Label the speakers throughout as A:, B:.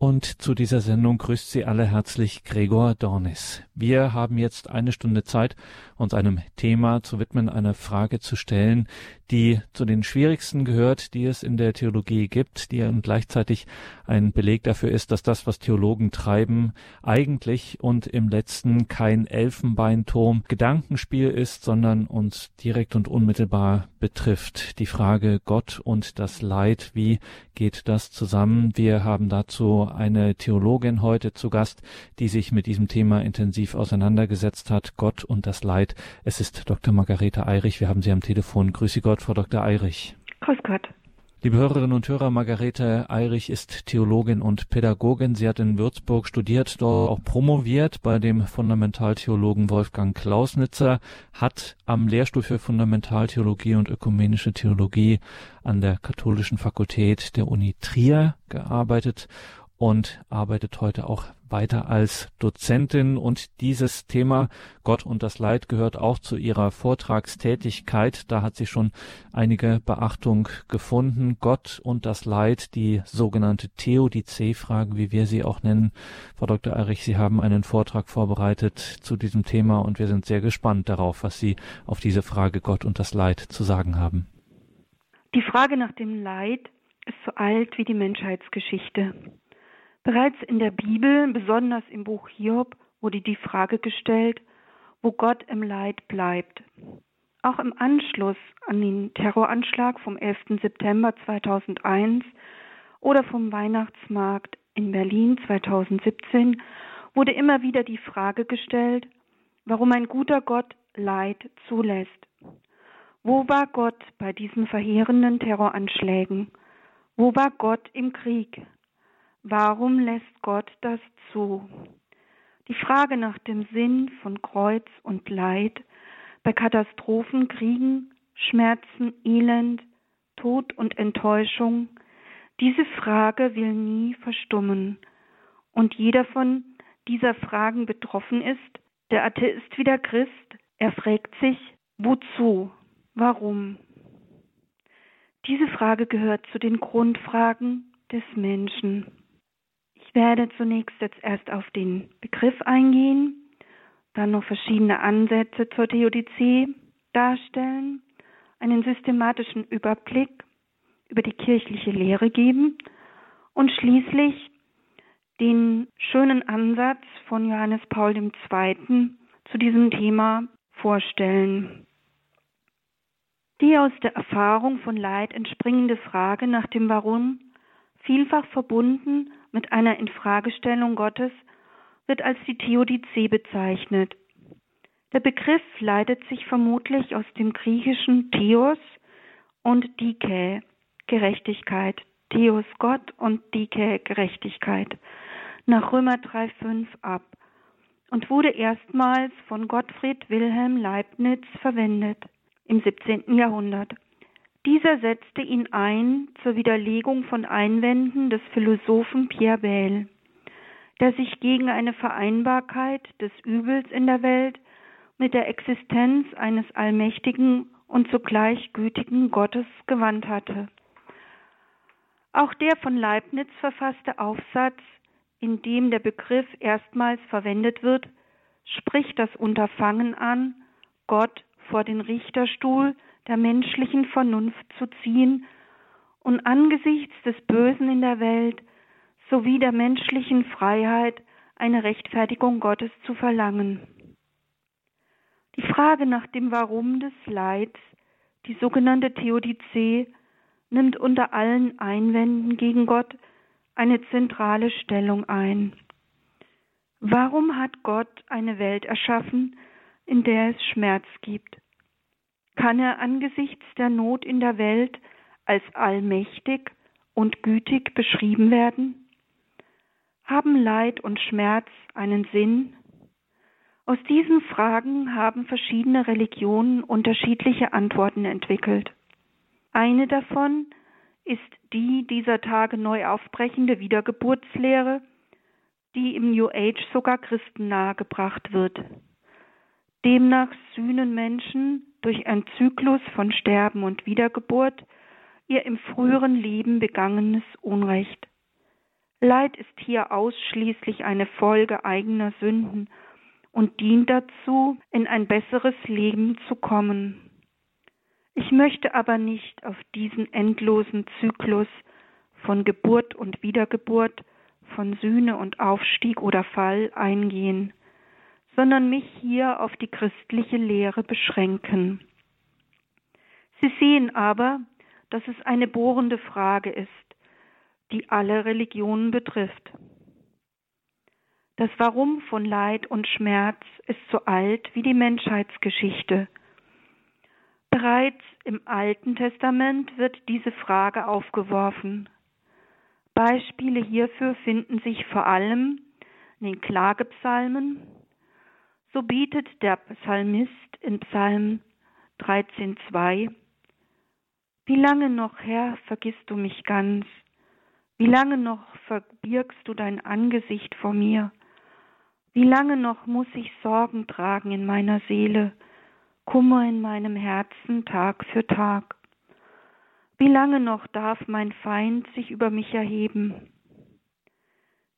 A: Und zu dieser Sendung grüßt Sie alle herzlich Gregor Dornis. Wir haben jetzt eine Stunde Zeit, uns einem Thema zu widmen, eine Frage zu stellen, die zu den schwierigsten gehört, die es in der Theologie gibt, die gleichzeitig ein Beleg dafür ist, dass das, was Theologen treiben, eigentlich und im letzten kein Elfenbeinturm Gedankenspiel ist, sondern uns direkt und unmittelbar betrifft. Die Frage Gott und das Leid, wie geht das zusammen? Wir haben dazu eine Theologin heute zu Gast, die sich mit diesem Thema intensiv auseinandergesetzt hat, Gott und das Leid. Es ist Dr. Margarete Eirich. Wir haben Sie am Telefon. Grüße Gott. Gott, Frau Dr. Eirich.
B: Grüß Gott.
A: Liebe Hörerinnen und Hörer, Margarete Eirich ist Theologin und Pädagogin. Sie hat in Würzburg studiert, dort auch promoviert bei dem Fundamentaltheologen Wolfgang Klausnitzer, hat am Lehrstuhl für Fundamentaltheologie und ökumenische Theologie an der Katholischen Fakultät der Uni Trier gearbeitet und arbeitet heute auch weiter als Dozentin und dieses Thema Gott und das Leid gehört auch zu ihrer Vortragstätigkeit. Da hat sie schon einige Beachtung gefunden. Gott und das Leid, die sogenannte Theodizee-Frage, wie wir sie auch nennen. Frau Dr. Erich, Sie haben einen Vortrag vorbereitet zu diesem Thema und wir sind sehr gespannt darauf, was Sie auf diese Frage Gott und das Leid zu sagen haben.
B: Die Frage nach dem Leid ist so alt wie die Menschheitsgeschichte. Bereits in der Bibel, besonders im Buch Hiob, wurde die Frage gestellt, wo Gott im Leid bleibt. Auch im Anschluss an den Terroranschlag vom 11. September 2001 oder vom Weihnachtsmarkt in Berlin 2017 wurde immer wieder die Frage gestellt, warum ein guter Gott Leid zulässt. Wo war Gott bei diesen verheerenden Terroranschlägen? Wo war Gott im Krieg? Warum lässt Gott das zu? Die Frage nach dem Sinn von Kreuz und Leid bei Katastrophen, Kriegen, Schmerzen, Elend, Tod und Enttäuschung, diese Frage will nie verstummen. Und jeder von dieser Fragen betroffen ist, der Atheist wie der Christ, er fragt sich, wozu, warum? Diese Frage gehört zu den Grundfragen des Menschen. Werde zunächst jetzt erst auf den Begriff eingehen, dann noch verschiedene Ansätze zur Theodizee darstellen, einen systematischen Überblick über die kirchliche Lehre geben und schließlich den schönen Ansatz von Johannes Paul II. zu diesem Thema vorstellen. Die aus der Erfahrung von Leid entspringende Frage nach dem Warum, vielfach verbunden mit einer Infragestellung Gottes wird als die Theodizee bezeichnet. Der Begriff leitet sich vermutlich aus dem griechischen Theos und Dike, Gerechtigkeit, Theos Gott und Dike, Gerechtigkeit, nach Römer 3,5 ab und wurde erstmals von Gottfried Wilhelm Leibniz verwendet im 17. Jahrhundert. Dieser setzte ihn ein zur Widerlegung von Einwänden des Philosophen Pierre Bayle, der sich gegen eine Vereinbarkeit des Übels in der Welt mit der Existenz eines allmächtigen und zugleich gütigen Gottes gewandt hatte. Auch der von Leibniz verfasste Aufsatz, in dem der Begriff erstmals verwendet wird, spricht das Unterfangen an, Gott vor den Richterstuhl der menschlichen Vernunft zu ziehen und angesichts des Bösen in der Welt sowie der menschlichen Freiheit eine Rechtfertigung Gottes zu verlangen. Die Frage nach dem Warum des Leids, die sogenannte Theodizee, nimmt unter allen Einwänden gegen Gott eine zentrale Stellung ein. Warum hat Gott eine Welt erschaffen, in der es Schmerz gibt? Kann er angesichts der Not in der Welt als allmächtig und gütig beschrieben werden? Haben Leid und Schmerz einen Sinn? Aus diesen Fragen haben verschiedene Religionen unterschiedliche Antworten entwickelt. Eine davon ist die dieser Tage neu aufbrechende Wiedergeburtslehre, die im New Age sogar Christen nahegebracht wird. Demnach sühnen Menschen durch einen Zyklus von Sterben und Wiedergeburt ihr im früheren Leben begangenes Unrecht. Leid ist hier ausschließlich eine Folge eigener Sünden und dient dazu, in ein besseres Leben zu kommen. Ich möchte aber nicht auf diesen endlosen Zyklus von Geburt und Wiedergeburt, von Sühne und Aufstieg oder Fall eingehen, sondern mich hier auf die christliche Lehre beschränken. Sie sehen aber, dass es eine bohrende Frage ist, die alle Religionen betrifft. Das Warum von Leid und Schmerz ist so alt wie die Menschheitsgeschichte. Bereits im Alten Testament wird diese Frage aufgeworfen. Beispiele hierfür finden sich vor allem in den Klagepsalmen. So bietet der Psalmist in Psalm 13,2 Wie lange noch, Herr, vergisst du mich ganz? Wie lange noch verbirgst du dein Angesicht vor mir? Wie lange noch muss ich Sorgen tragen in meiner Seele, Kummer in meinem Herzen Tag für Tag? Wie lange noch darf mein Feind sich über mich erheben?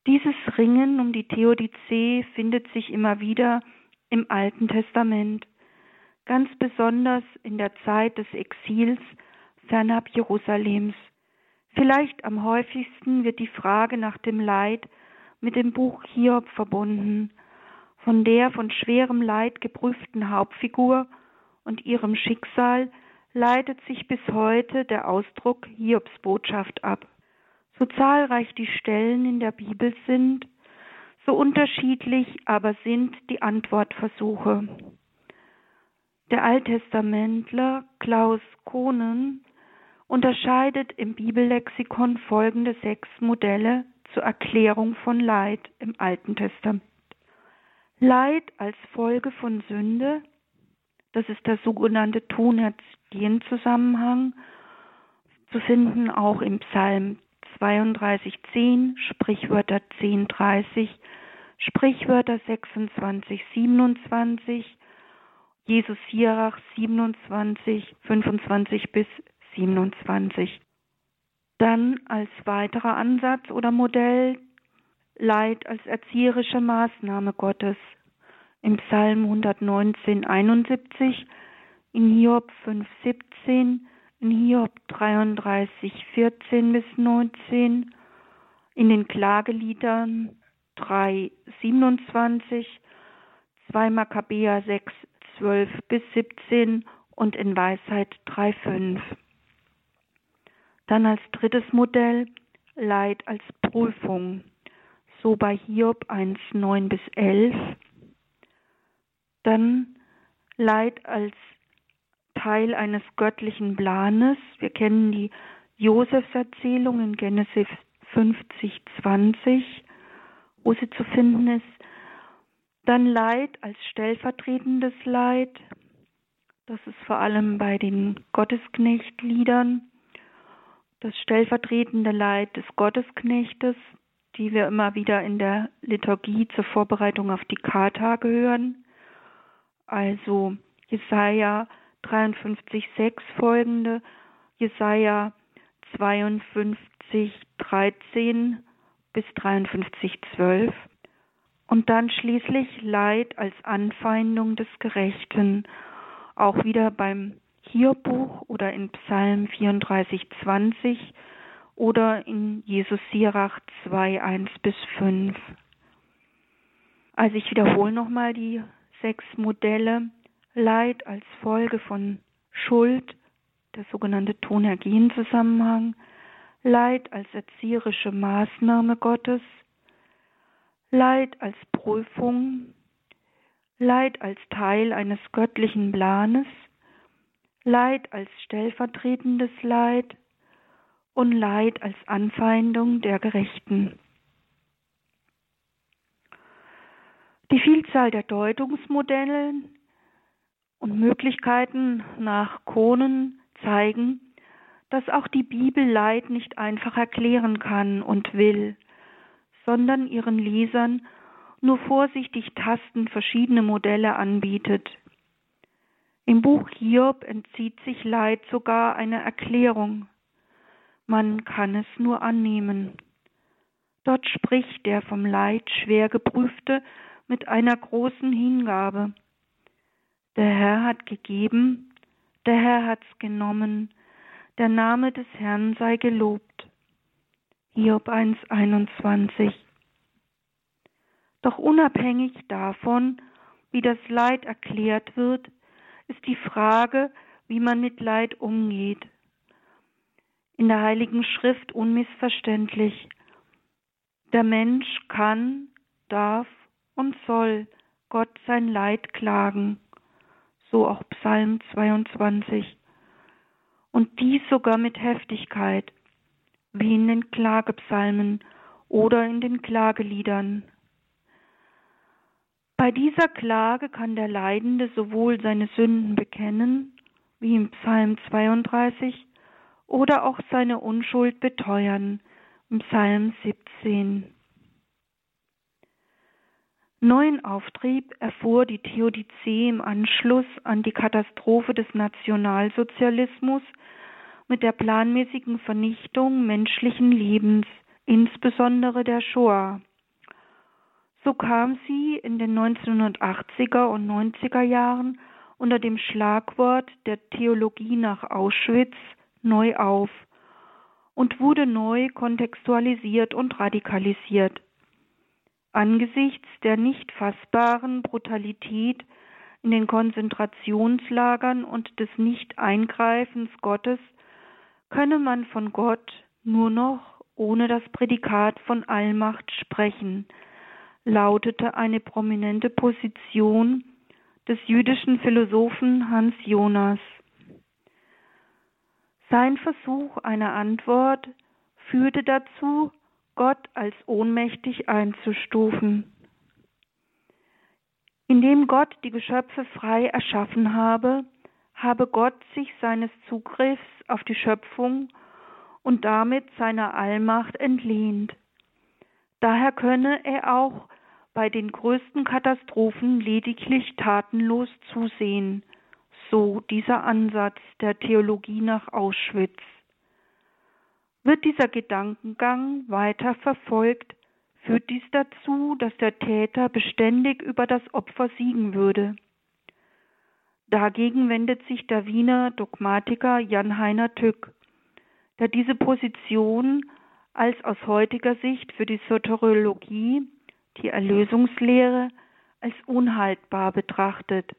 B: Dieses Ringen um die Theodizee findet sich immer wieder im Alten Testament, ganz besonders in der Zeit des Exils fernab Jerusalems. Vielleicht am häufigsten wird die Frage nach dem Leid mit dem Buch Hiob verbunden, von der von schwerem Leid geprüften Hauptfigur und ihrem Schicksal leitet sich bis heute der Ausdruck Hiobs Botschaft ab. So zahlreich die Stellen in der Bibel sind, so unterschiedlich aber sind die Antwortversuche. Der Alttestamentler Klaus Kohnen unterscheidet im Bibellexikon folgende sechs Modelle zur Erklärung von Leid im Alten Testament. Leid als Folge von Sünde, das ist der sogenannte Tun-Erziehen-Zusammenhang, zu finden auch im Psalm 32,10, Sprichwörter 10,30, Sprichwörter 26, 27, Jesus Sirach 27, 25 bis 27. Dann als weiterer Ansatz oder Modell Leid als erzieherische Maßnahme Gottes im Psalm 119, 71, in Hiob 5, 17, in Hiob 33, 14 bis 19, in den Klageliedern 3, 27, 2 Makkabäer 6, 12 bis 17 und in Weisheit 3, 5. Dann als drittes Modell Leid als Prüfung, so bei Hiob 1, 9 bis 11. Dann Leid als Teil eines göttlichen Planes. Wir kennen die Josefserzählung in Genesis 50, 20, wo sie zu finden ist. Dann Leid als stellvertretendes Leid. Das ist vor allem bei den Gottesknechtliedern das stellvertretende Leid des Gottesknechtes, die wir immer wieder in der Liturgie zur Vorbereitung auf die Kartage hören. Also Jesaja 53,6 folgende, Jesaja 52, 13 bis 53, 12. Und dann schließlich Leid als Anfeindung des Gerechten, auch wieder beim Hierbuch oder in Psalm 34, 20 oder in Jesus Sirach 2, 1 bis 5. Also ich wiederhole nochmal die sechs Modelle. Leid als Folge von Schuld, der sogenannte Tonergien-Zusammenhang, Leid als erzieherische Maßnahme Gottes, Leid als Prüfung, Leid als Teil eines göttlichen Planes, Leid als stellvertretendes Leid. Und Leid als Anfeindung der Gerechten. Die Vielzahl der Deutungsmodelle und Möglichkeiten nach Kohnen zeigen, dass auch die Bibel Leid nicht einfach erklären kann und will, sondern ihren Lesern nur vorsichtig tastend verschiedene Modelle anbietet, im Buch Hiob entzieht sich Leid sogar einer Erklärung. Man kann es nur annehmen. Dort spricht der vom Leid schwer geprüfte mit einer großen Hingabe. Der Herr hat gegeben, der Herr hat's genommen, der Name des Herrn sei gelobt. Hiob 1,21 Doch unabhängig davon, wie das Leid erklärt wird, ist die Frage, wie man mit Leid umgeht. In der Heiligen Schrift unmissverständlich. Der Mensch kann, darf und soll Gott sein Leid klagen, so auch Psalm 22. Und dies sogar mit Heftigkeit, wie in den Klagepsalmen oder in den Klageliedern. Bei dieser Klage kann der Leidende sowohl seine Sünden bekennen, wie im Psalm 32, oder auch seine Unschuld beteuern, im Psalm 17. Neuen Auftrieb erfuhr die Theodizee im Anschluss an die Katastrophe des Nationalsozialismus mit der planmäßigen Vernichtung menschlichen Lebens, insbesondere der Shoah. So kam sie in den 1980er und 90er Jahren unter dem Schlagwort der Theologie nach Auschwitz neu auf und wurde neu kontextualisiert und radikalisiert. Angesichts der nicht fassbaren Brutalität in den Konzentrationslagern und des Nicht-Eingreifens Gottes könne man von Gott nur noch ohne das Prädikat von Allmacht sprechen, lautete eine prominente Position des jüdischen Philosophen Hans Jonas. Sein Versuch einer Antwort führte dazu, Gott als ohnmächtig einzustufen. Indem Gott die Geschöpfe frei erschaffen habe, habe Gott sich seines Zugriffs auf die Schöpfung und damit seiner Allmacht entlehnt. Daher könne er auch bei den größten Katastrophen lediglich tatenlos zusehen, so dieser Ansatz der Theologie nach Auschwitz. Wird dieser Gedankengang weiter verfolgt, führt dies dazu, dass der Täter beständig über das Opfer siegen würde. Dagegen wendet sich der Wiener Dogmatiker Jan-Heiner Tück, der diese Position als aus heutiger Sicht für die Soteriologie, die Erlösungslehre, als unhaltbar betrachtet.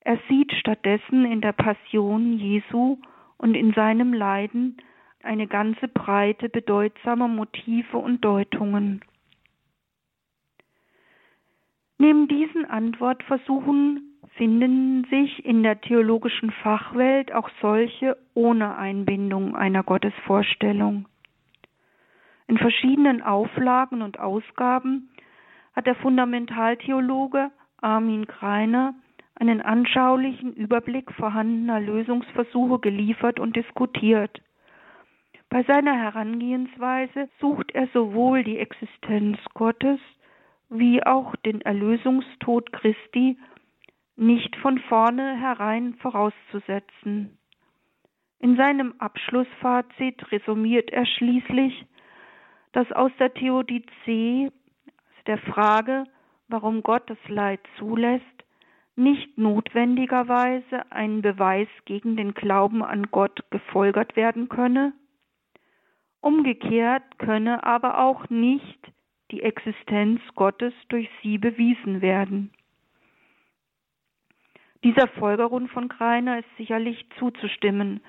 B: Er sieht stattdessen in der Passion Jesu und in seinem Leiden eine ganze Breite bedeutsamer Motive und Deutungen. Neben diesen Antwortversuchen finden sich in der theologischen Fachwelt auch solche ohne Einbindung einer Gottesvorstellung. In verschiedenen Auflagen und Ausgaben hat der Fundamentaltheologe Armin Kreiner einen anschaulichen Überblick vorhandener Lösungsversuche geliefert und diskutiert. Bei seiner Herangehensweise sucht er sowohl die Existenz Gottes wie auch den Erlösungstod Christi nicht von vornherein vorauszusetzen. In seinem Abschlussfazit resümiert er schließlich, dass aus der Theodizee, der Frage, warum Gott das Leid zulässt, nicht notwendigerweise ein Beweis gegen den Glauben an Gott gefolgert werden könne, umgekehrt könne aber auch nicht die Existenz Gottes durch sie bewiesen werden. Dieser Folgerung von Greiner ist sicherlich zuzustimmen,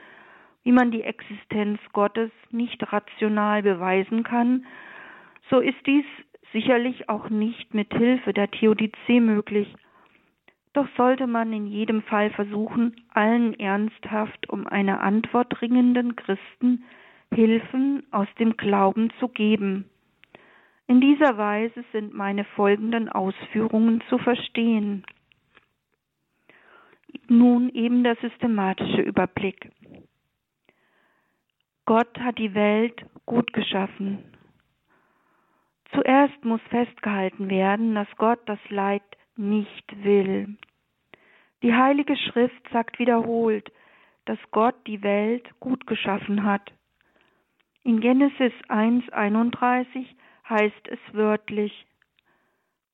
B: wie man die Existenz Gottes nicht rational beweisen kann, so ist dies sicherlich auch nicht mit Hilfe der Theodizee möglich, doch sollte man in jedem Fall versuchen, allen ernsthaft um eine Antwort dringenden Christen Hilfen aus dem Glauben zu geben. In dieser Weise sind meine folgenden Ausführungen zu verstehen. Nun eben der systematische Überblick. Gott hat die Welt gut geschaffen. Zuerst muss festgehalten werden, dass Gott das Leid nicht will. Die Heilige Schrift sagt wiederholt, dass Gott die Welt gut geschaffen hat. In Genesis 1.31 heißt es wörtlich.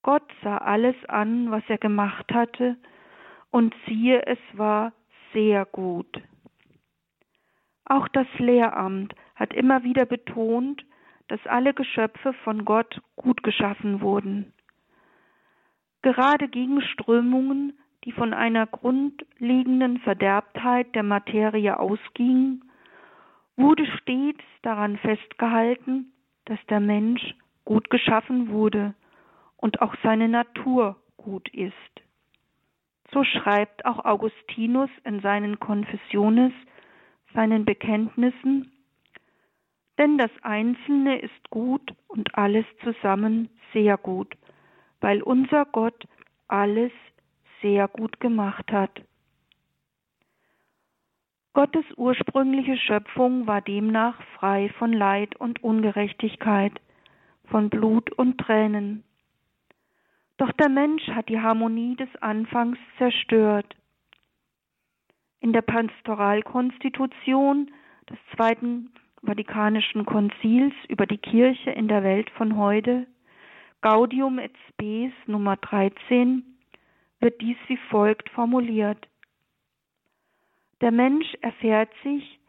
B: Gott sah alles an, was er gemacht hatte, und siehe, es war sehr gut. Auch das Lehramt hat immer wieder betont, dass alle Geschöpfe von Gott gut geschaffen wurden. Gerade gegen Strömungen, die von einer grundlegenden Verderbtheit der Materie ausgingen, wurde stets daran festgehalten, dass der Mensch gut geschaffen wurde und auch seine Natur gut ist. So schreibt auch Augustinus in seinen Confessiones, seinen Bekenntnissen, denn das Einzelne ist gut und alles zusammen sehr gut, weil unser Gott alles sehr gut gemacht hat. Gottes ursprüngliche Schöpfung war demnach frei von Leid und Ungerechtigkeit, von Blut und Tränen. Doch der Mensch hat die Harmonie des Anfangs zerstört. In der Pastoralkonstitution des Zweiten Vatikanischen Konzils über die Kirche in der Welt von heute, Gaudium et Spes Nummer 13, wird dies wie folgt formuliert. Der Mensch erfährt sich,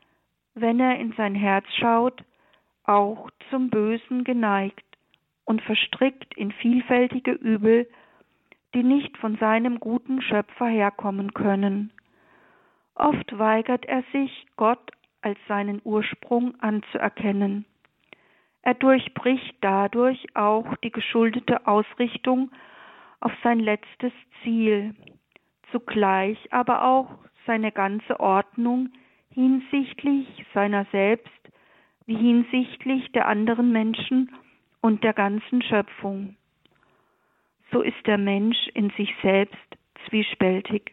B: wenn er in sein Herz schaut, auch zum Bösen geneigt und verstrickt in vielfältige Übel, die nicht von seinem guten Schöpfer herkommen können. Oft weigert er sich, Gott als seinen Ursprung anzuerkennen. Er durchbricht dadurch auch die geschuldete Ausrichtung auf sein letztes Ziel, zugleich aber auch seine ganze Ordnung hinsichtlich seiner selbst wie hinsichtlich der anderen Menschen und der ganzen Schöpfung. So ist der Mensch in sich selbst zwiespältig.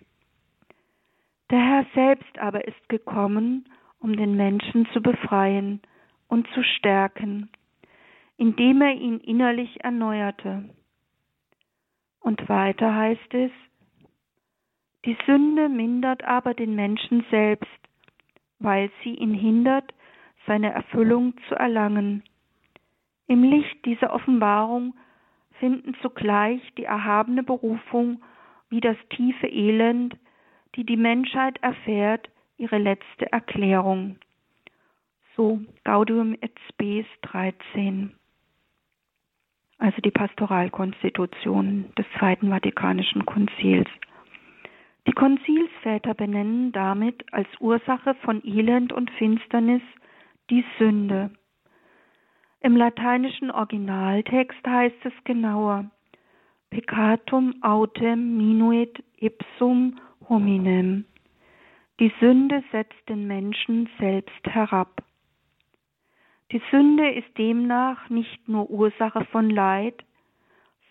B: Der Herr selbst aber ist gekommen, um den Menschen zu befreien und zu stärken, indem er ihn innerlich erneuerte. Und weiter heißt es, die Sünde mindert aber den Menschen selbst, weil sie ihn hindert, seine Erfüllung zu erlangen. Im Licht dieser Offenbarung finden zugleich die erhabene Berufung wie das tiefe Elend, die die Menschheit erfährt, ihre letzte Erklärung. So Gaudium et Spes 13. Also die Pastoralkonstitution des Zweiten Vatikanischen Konzils. Die Konzilsväter benennen damit als Ursache von Elend und Finsternis die Sünde. Im lateinischen Originaltext heißt es genauer Peccatum autem minuit ipsum hominem. Die Sünde setzt den Menschen selbst herab. Die Sünde ist demnach nicht nur Ursache von Leid,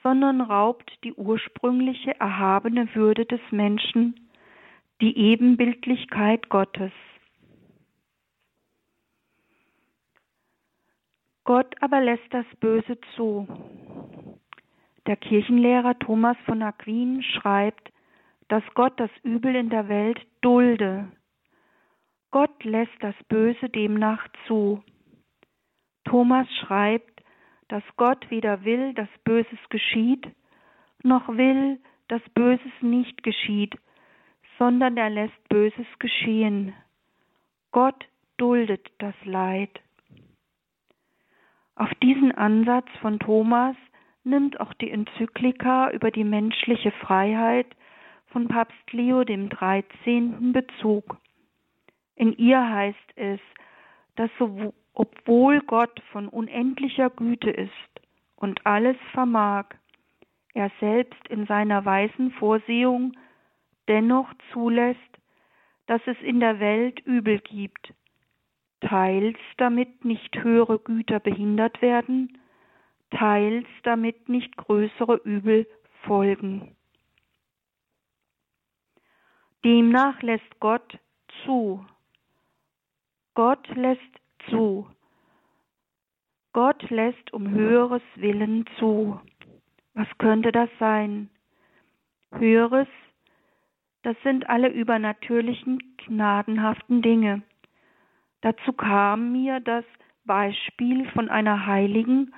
B: sondern raubt die ursprüngliche erhabene Würde des Menschen, die Ebenbildlichkeit Gottes. Gott aber lässt das Böse zu. Der Kirchenlehrer Thomas von Aquin schreibt, dass Gott das Übel in der Welt dulde. Gott lässt das Böse demnach zu. Thomas schreibt, dass Gott weder will, dass Böses geschieht, noch will, dass Böses nicht geschieht, sondern er lässt Böses geschehen. Gott duldet das Leid. Auf diesen Ansatz von Thomas nimmt auch die Enzyklika über die menschliche Freiheit von Papst Leo dem 13. Bezug. In ihr heißt es, dass so, obwohl Gott von unendlicher Güte ist und alles vermag, er selbst in seiner weisen Vorsehung dennoch zulässt, dass es in der Welt Übel gibt, teils damit nicht höhere Güter behindert werden, teils damit nicht größere Übel folgen. Demnach lässt Gott zu. Gott lässt zu. Gott lässt um höheres Willen zu. Was könnte das sein? Höheres, das sind alle übernatürlichen, gnadenhaften Dinge, Dazu kam mir das Beispiel von einer Heiligen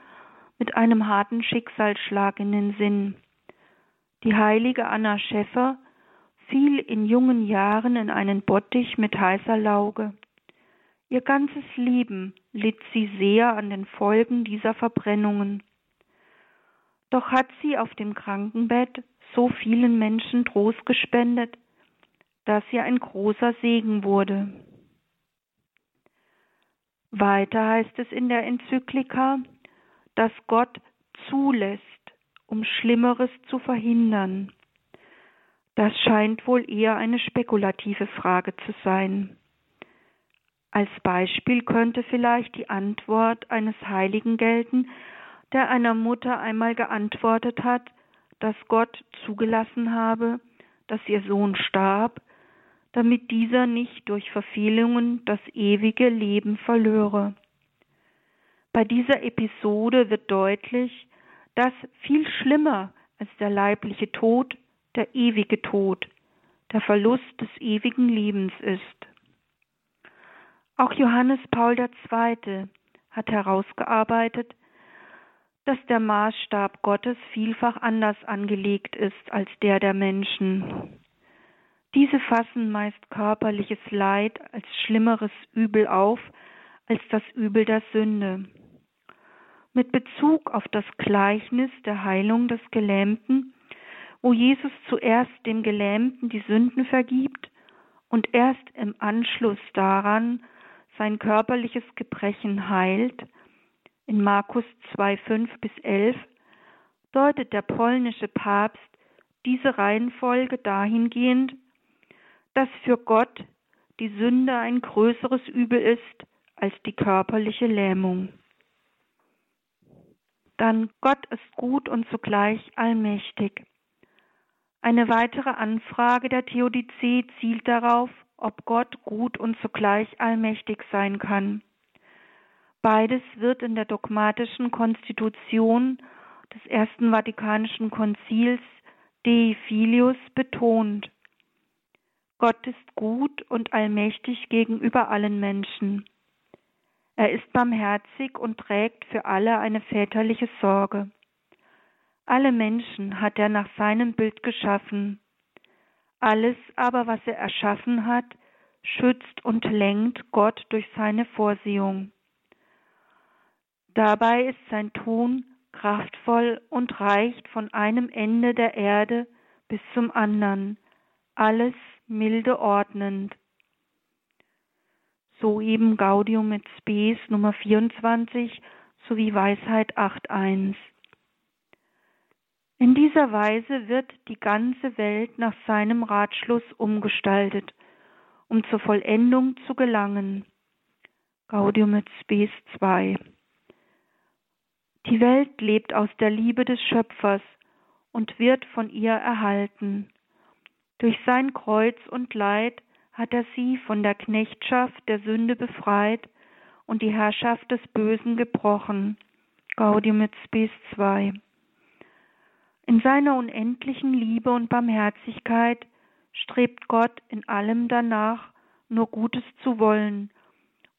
B: mit einem harten Schicksalsschlag in den Sinn. Die heilige Anna Schäffer fiel in jungen Jahren in einen Bottich mit heißer Lauge. Ihr ganzes Leben litt sie sehr an den Folgen dieser Verbrennungen. Doch hat sie auf dem Krankenbett so vielen Menschen Trost gespendet, dass sie ein großer Segen wurde. Weiter heißt es in der Enzyklika, dass Gott zulässt, um Schlimmeres zu verhindern. Das scheint wohl eher eine spekulative Frage zu sein. Als Beispiel könnte vielleicht die Antwort eines Heiligen gelten, der einer Mutter einmal geantwortet hat, dass Gott zugelassen habe, dass ihr Sohn starb, damit dieser nicht durch Verfehlungen das ewige Leben verlöre. Bei dieser Episode wird deutlich, dass viel schlimmer als der leibliche Tod der ewige Tod, der Verlust des ewigen Lebens ist. Auch Johannes Paul II. hat herausgearbeitet, dass der Maßstab Gottes vielfach anders angelegt ist als der der Menschen. Diese fassen meist körperliches Leid als schlimmeres Übel auf als das Übel der Sünde. Mit Bezug auf das Gleichnis der Heilung des Gelähmten, wo Jesus zuerst dem Gelähmten die Sünden vergibt und erst im Anschluss daran sein körperliches Gebrechen heilt, in Markus 2, 5 bis 11, deutet der polnische Papst diese Reihenfolge dahingehend, dass für Gott die Sünde ein größeres Übel ist als die körperliche Lähmung. Dann Gott ist gut und zugleich allmächtig. Eine weitere Anfrage der Theodizee zielt darauf, ob Gott gut und zugleich allmächtig sein kann. Beides wird in der dogmatischen Konstitution des Ersten Vatikanischen Konzils Dei Filius betont. Gott ist gut und allmächtig gegenüber allen Menschen. Er ist barmherzig und trägt für alle eine väterliche Sorge. Alle Menschen hat er nach seinem Bild geschaffen. Alles aber, was er erschaffen hat, schützt und lenkt Gott durch seine Vorsehung. Dabei ist sein Tun kraftvoll und reicht von einem Ende der Erde bis zum anderen, alles milde ordnend. So eben Gaudium et Spes Nummer 24 sowie Weisheit 8.1. In dieser Weise wird die ganze Welt nach seinem Ratschluss umgestaltet, um zur Vollendung zu gelangen. Gaudium et Spes 2. Die Welt lebt aus der Liebe des Schöpfers und wird von ihr erhalten. Durch sein Kreuz und Leid hat er sie von der Knechtschaft der Sünde befreit und die Herrschaft des Bösen gebrochen. Gaudium et Spes 2. In seiner unendlichen Liebe und Barmherzigkeit strebt Gott in allem danach, nur Gutes zu wollen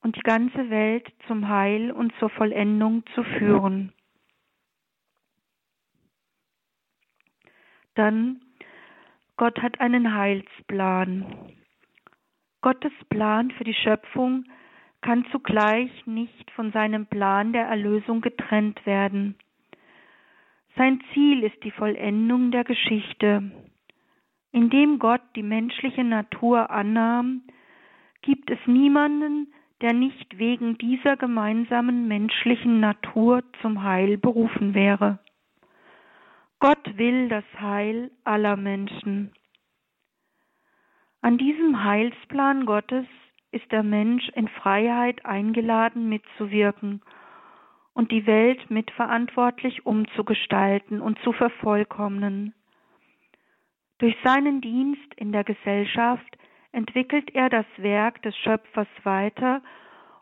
B: und die ganze Welt zum Heil und zur Vollendung zu führen. Dann, Gott hat einen Heilsplan. Gottes Plan für die Schöpfung kann zugleich nicht von seinem Plan der Erlösung getrennt werden. Sein Ziel ist die Vollendung der Geschichte. Indem Gott die menschliche Natur annahm, gibt es niemanden, der nicht wegen dieser gemeinsamen menschlichen Natur zum Heil berufen wäre. Gott will das Heil aller Menschen. An diesem Heilsplan Gottes ist der Mensch in Freiheit eingeladen mitzuwirken und die Welt mitverantwortlich umzugestalten und zu vervollkommnen. Durch seinen Dienst in der Gesellschaft entwickelt er das Werk des Schöpfers weiter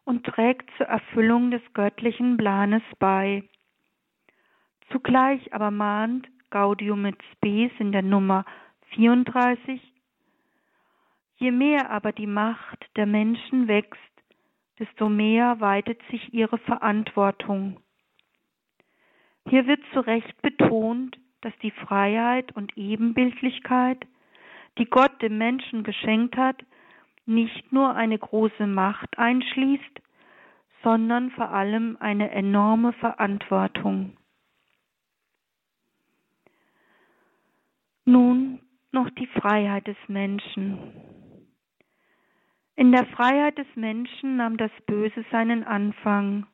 B: und trägt zur Erfüllung des göttlichen Planes bei. Zugleich aber mahnt Gaudium et Spes in der Nummer 34, je mehr aber die Macht der Menschen wächst, desto mehr weitet sich ihre Verantwortung. Hier wird zu Recht betont, dass die Freiheit und Ebenbildlichkeit, die Gott dem Menschen geschenkt hat, nicht nur eine große Macht einschließt, sondern vor allem eine enorme Verantwortung. Nun noch die Freiheit des Menschen. In der Freiheit des Menschen nahm das Böse seinen Anfang.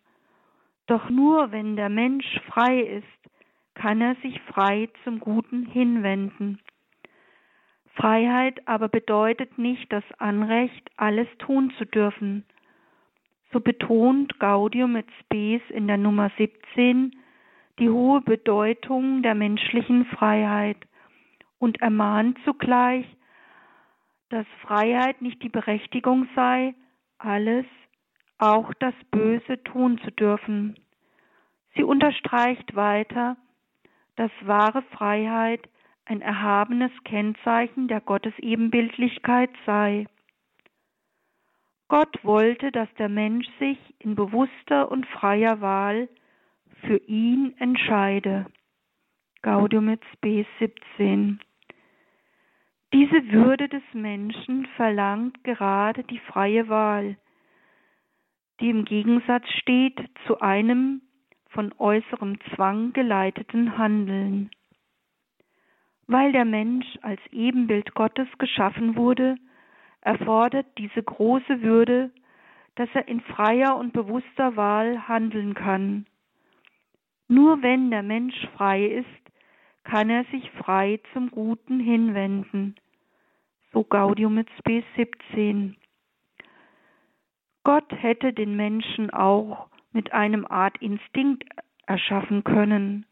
B: Doch nur wenn der Mensch frei ist, kann er sich frei zum Guten hinwenden. Freiheit aber bedeutet nicht das Anrecht, alles tun zu dürfen. So betont Gaudium et Spes in der Nummer 17 die hohe Bedeutung der menschlichen Freiheit und ermahnt zugleich, dass Freiheit nicht die Berechtigung sei, alles, auch das Böse tun zu dürfen. Sie unterstreicht weiter, dass wahre Freiheit ein erhabenes Kennzeichen der Gottesebenbildlichkeit sei. Gott wollte, dass der Mensch sich in bewusster und freier Wahl für ihn entscheide. Gaudium et Spes 17. Diese Würde des Menschen verlangt gerade die freie Wahl, die im Gegensatz steht zu einem von äußerem Zwang geleiteten Handeln. Weil der Mensch als Ebenbild Gottes geschaffen wurde, erfordert diese große Würde, dass er in freier und bewusster Wahl handeln kann. Nur wenn der Mensch frei ist, kann er sich frei zum Guten hinwenden. So Gaudium et Spes 17. Gott hätte den Menschen auch mit einem Art Instinkt erschaffen können,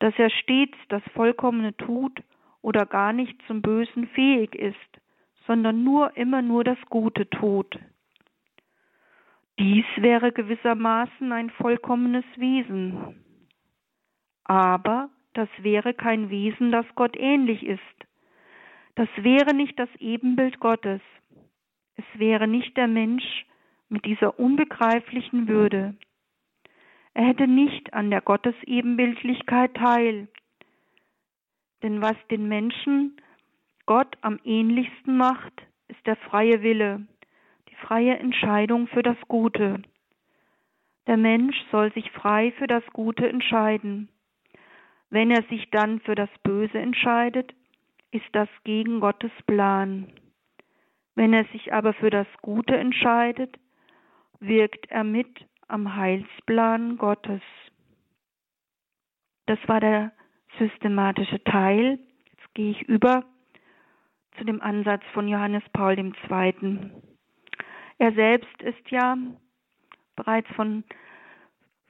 B: dass er stets das Vollkommene tut oder gar nicht zum Bösen fähig ist, sondern nur immer nur das Gute tut. Dies wäre gewissermaßen ein vollkommenes Wesen. Aber das wäre kein Wesen, das Gott ähnlich ist. Das wäre nicht das Ebenbild Gottes. Es wäre nicht der Mensch mit dieser unbegreiflichen Würde. Er hätte nicht an der Gottesebenbildlichkeit teil. Denn was den Menschen Gott am ähnlichsten macht, ist der freie Wille, die freie Entscheidung für das Gute. Der Mensch soll sich frei für das Gute entscheiden. Wenn er sich dann für das Böse entscheidet, ist das gegen Gottes Plan. Wenn er sich aber für das Gute entscheidet, wirkt er mit am Heilsplan Gottes. Das war der systematische Teil. Jetzt gehe ich über zu dem Ansatz von Johannes Paul II. Er selbst ist ja bereits von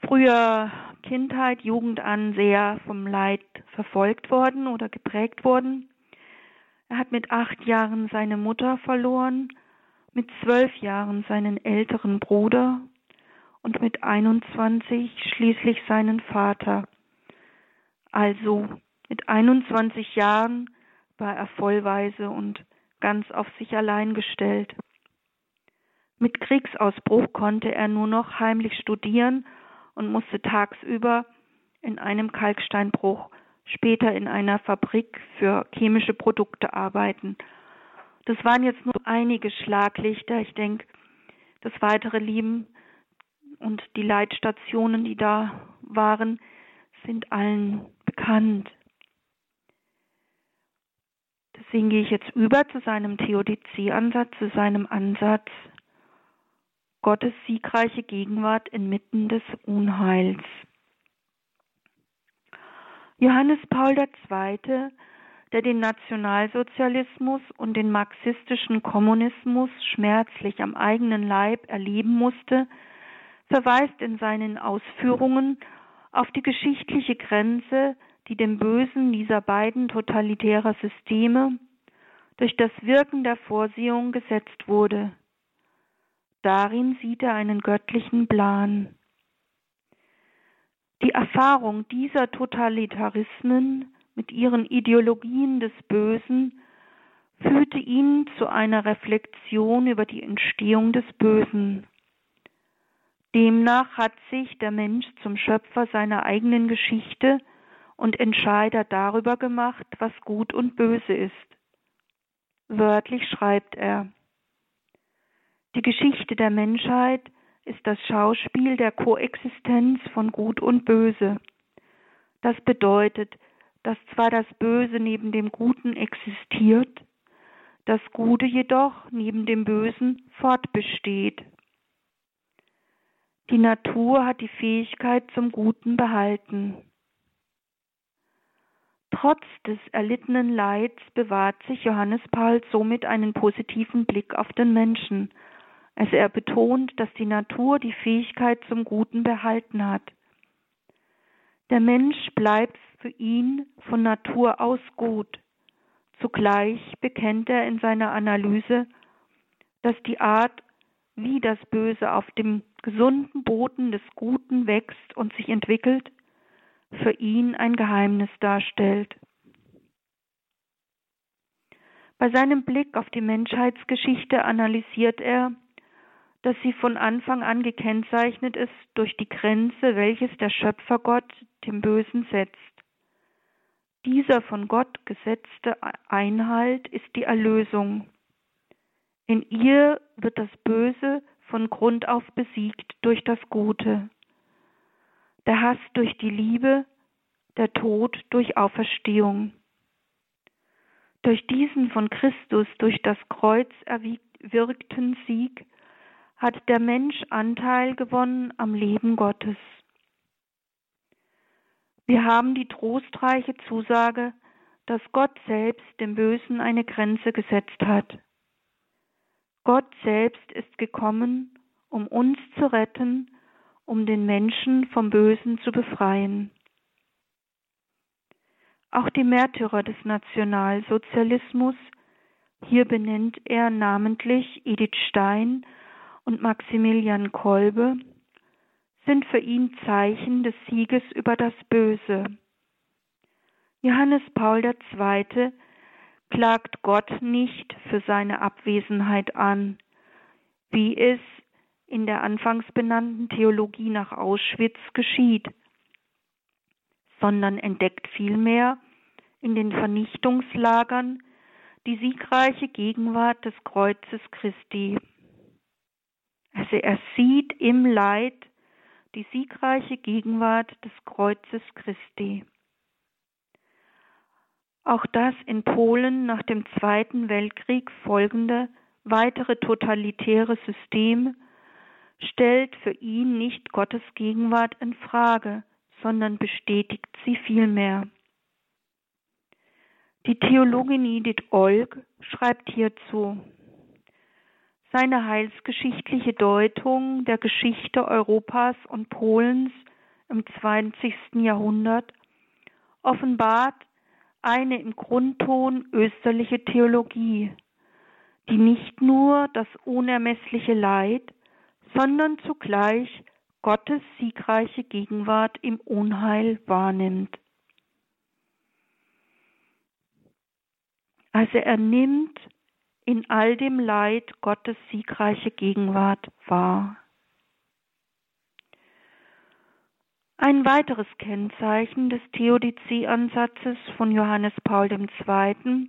B: früher Kindheit, Jugend an sehr vom Leid verfolgt worden oder geprägt worden. Er hat mit acht Jahren seine Mutter verloren, mit zwölf Jahren seinen älteren Bruder und mit 21 schließlich seinen Vater. Also mit 21 Jahren war er vollweise und ganz auf sich allein gestellt. Mit Kriegsausbruch konnte er nur noch heimlich studieren und musste tagsüber in einem Kalksteinbruch, später in einer Fabrik für chemische Produkte arbeiten. Das waren jetzt nur einige Schlaglichter. Ich denke, das weitere Leben und die Leitstationen, die da waren, sind allen bekannt. Deswegen gehe ich jetzt über zu seinem Theodizee-Ansatz, zu seinem Ansatz Gottes siegreiche Gegenwart inmitten des Unheils. Johannes Paul II., der den Nationalsozialismus und den marxistischen Kommunismus schmerzlich am eigenen Leib erleben musste, verweist in seinen Ausführungen auf die geschichtliche Grenze, die dem Bösen dieser beiden totalitärer Systeme durch das Wirken der Vorsehung gesetzt wurde. Darin sieht er einen göttlichen Plan. Die Erfahrung dieser Totalitarismen mit ihren Ideologien des Bösen führte ihn zu einer Reflexion über die Entstehung des Bösen. Demnach hat sich der Mensch zum Schöpfer seiner eigenen Geschichte und Entscheider darüber gemacht, was gut und böse ist. Wörtlich schreibt er, die Geschichte der Menschheit ist das Schauspiel der Koexistenz von Gut und Böse. Das bedeutet, dass zwar das Böse neben dem Guten existiert, das Gute jedoch neben dem Bösen fortbesteht. Die Natur hat die Fähigkeit zum Guten behalten. Trotz des erlittenen Leids bewahrt sich Johannes Paul somit einen positiven Blick auf den Menschen, als er betont, dass die Natur die Fähigkeit zum Guten behalten hat. Der Mensch bleibt für ihn von Natur aus gut. Zugleich bekennt er in seiner Analyse, dass die Art, wie das Böse auf dem gesunden Boden des Guten wächst und sich entwickelt, für ihn ein Geheimnis darstellt. Bei seinem Blick auf die Menschheitsgeschichte analysiert er, dass sie von Anfang an gekennzeichnet ist durch die Grenze, welches der Schöpfergott dem Bösen setzt. Dieser von Gott gesetzte Einhalt ist die Erlösung. In ihr wird das Böse von Grund auf besiegt durch das Gute. Der Hass durch die Liebe, der Tod durch Auferstehung. Durch diesen von Christus durch das Kreuz erwirkten Sieg hat der Mensch Anteil gewonnen am Leben Gottes. Wir haben die trostreiche Zusage, dass Gott selbst dem Bösen eine Grenze gesetzt hat. Gott selbst ist gekommen, um uns zu retten, um den Menschen vom Bösen zu befreien. Auch die Märtyrer des Nationalsozialismus, hier benennt er namentlich Edith Stein und Maximilian Kolbe sind für ihn Zeichen des Sieges über das Böse. Johannes Paul II. klagt Gott nicht für seine Abwesenheit an, wie es in der anfangs benannten Theologie nach Auschwitz geschieht, sondern entdeckt vielmehr in den Vernichtungslagern die siegreiche Gegenwart des Kreuzes Christi. Also er sieht im Leid die siegreiche Gegenwart des Kreuzes Christi. Auch das in Polen nach dem Zweiten Weltkrieg folgende weitere totalitäre System stellt für ihn nicht Gottes Gegenwart in Frage, sondern bestätigt sie vielmehr. Die Theologin Edith Olg schreibt hierzu, seine heilsgeschichtliche Deutung der Geschichte Europas und Polens im 20. Jahrhundert offenbart eine im Grundton österliche Theologie, die nicht nur das unermessliche Leid, sondern zugleich Gottes siegreiche Gegenwart im Unheil wahrnimmt. Also er nimmt in all dem Leid Gottes siegreiche Gegenwart wahr. Ein weiteres Kennzeichen des Theodizee-Ansatzes von Johannes Paul II.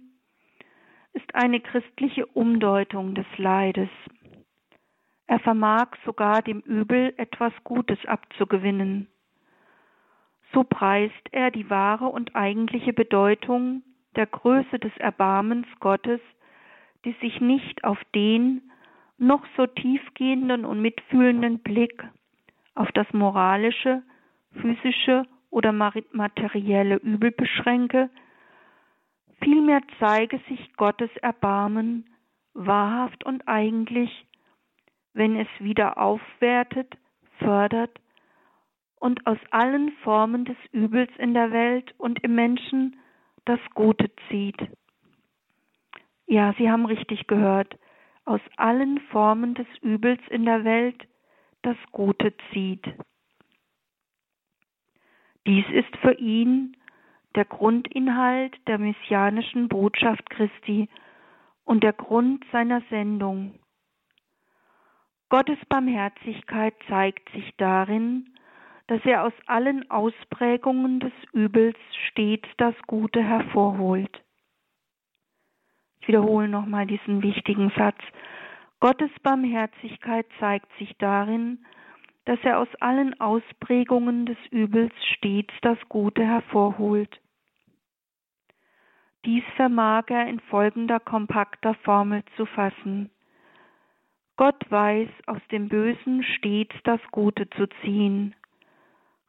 B: ist eine christliche Umdeutung des Leides. Er vermag sogar dem Übel etwas Gutes abzugewinnen. So preist er die wahre und eigentliche Bedeutung der Größe des Erbarmens Gottes die sich nicht auf den noch so tiefgehenden und mitfühlenden Blick auf das moralische, physische oder materielle Übel beschränke, vielmehr zeige sich Gottes Erbarmen wahrhaft und eigentlich, wenn es wieder aufwertet, fördert und aus allen Formen des Übels in der Welt und im Menschen das Gute zieht. Ja, Sie haben richtig gehört. Aus allen Formen des Übels in der Welt das Gute zieht. Dies ist für ihn der Grundinhalt der messianischen Botschaft Christi und der Grund seiner Sendung. Gottes Barmherzigkeit zeigt sich darin, dass er aus allen Ausprägungen des Übels stets das Gute hervorholt. Wiederhole nochmal diesen wichtigen Satz. Gottes Barmherzigkeit zeigt sich darin, dass er aus allen Ausprägungen des Übels stets das Gute hervorholt. Dies vermag er in folgender kompakter Formel zu fassen. Gott weiß, aus dem Bösen stets das Gute zu ziehen.